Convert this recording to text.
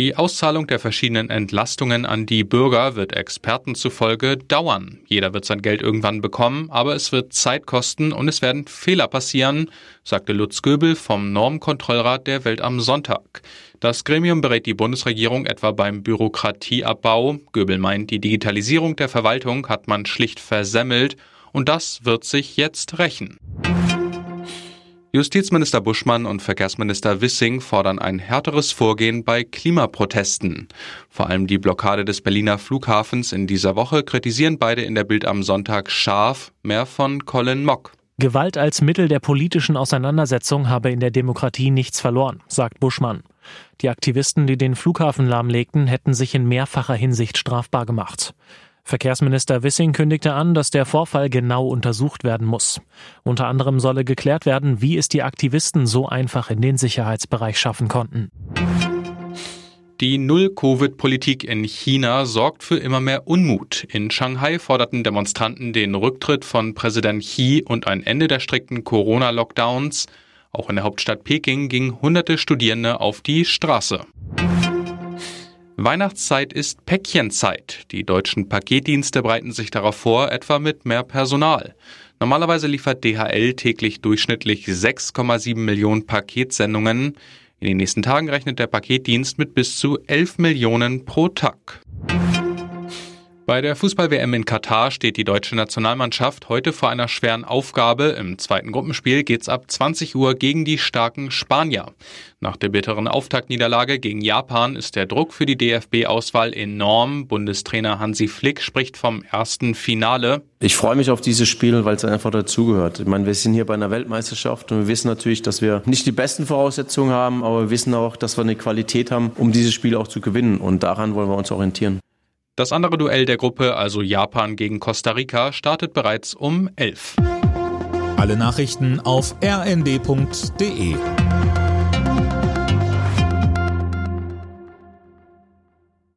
Die Auszahlung der verschiedenen Entlastungen an die Bürger wird Experten zufolge dauern. Jeder wird sein Geld irgendwann bekommen, aber es wird Zeit kosten und es werden Fehler passieren, sagte Lutz Göbel vom Normkontrollrat der Welt am Sonntag. Das Gremium berät die Bundesregierung etwa beim Bürokratieabbau. Göbel meint, die Digitalisierung der Verwaltung hat man schlicht versemmelt und das wird sich jetzt rächen. Justizminister Buschmann und Verkehrsminister Wissing fordern ein härteres Vorgehen bei Klimaprotesten. Vor allem die Blockade des Berliner Flughafens in dieser Woche kritisieren beide in der Bild am Sonntag scharf. Mehr von Colin Mock. Gewalt als Mittel der politischen Auseinandersetzung habe in der Demokratie nichts verloren, sagt Buschmann. Die Aktivisten, die den Flughafen lahmlegten, hätten sich in mehrfacher Hinsicht strafbar gemacht. Verkehrsminister Wissing kündigte an, dass der Vorfall genau untersucht werden muss. Unter anderem solle geklärt werden, wie es die Aktivisten so einfach in den Sicherheitsbereich schaffen konnten. Die Null-Covid-Politik in China sorgt für immer mehr Unmut. In Shanghai forderten Demonstranten den Rücktritt von Präsident Xi und ein Ende der strikten Corona-Lockdowns. Auch in der Hauptstadt Peking gingen hunderte Studierende auf die Straße. Weihnachtszeit ist Päckchenzeit. Die deutschen Paketdienste bereiten sich darauf vor, etwa mit mehr Personal. Normalerweise liefert DHL täglich durchschnittlich 6,7 Millionen Paketsendungen. In den nächsten Tagen rechnet der Paketdienst mit bis zu 11 Millionen pro Tag. Bei der Fußball-WM in Katar steht die deutsche Nationalmannschaft heute vor einer schweren Aufgabe. Im zweiten Gruppenspiel geht's ab 20 Uhr gegen die starken Spanier. Nach der bitteren Auftaktniederlage gegen Japan ist der Druck für die DFB-Auswahl enorm. Bundestrainer Hansi Flick spricht vom ersten Finale. Ich freue mich auf dieses Spiel, weil es einfach dazugehört. Ich meine, wir sind hier bei einer Weltmeisterschaft und wir wissen natürlich, dass wir nicht die besten Voraussetzungen haben, aber wir wissen auch, dass wir eine Qualität haben, um dieses Spiel auch zu gewinnen. Und daran wollen wir uns orientieren. Das andere Duell der Gruppe, also Japan gegen Costa Rica, startet bereits um 11. Alle Nachrichten auf rnd.de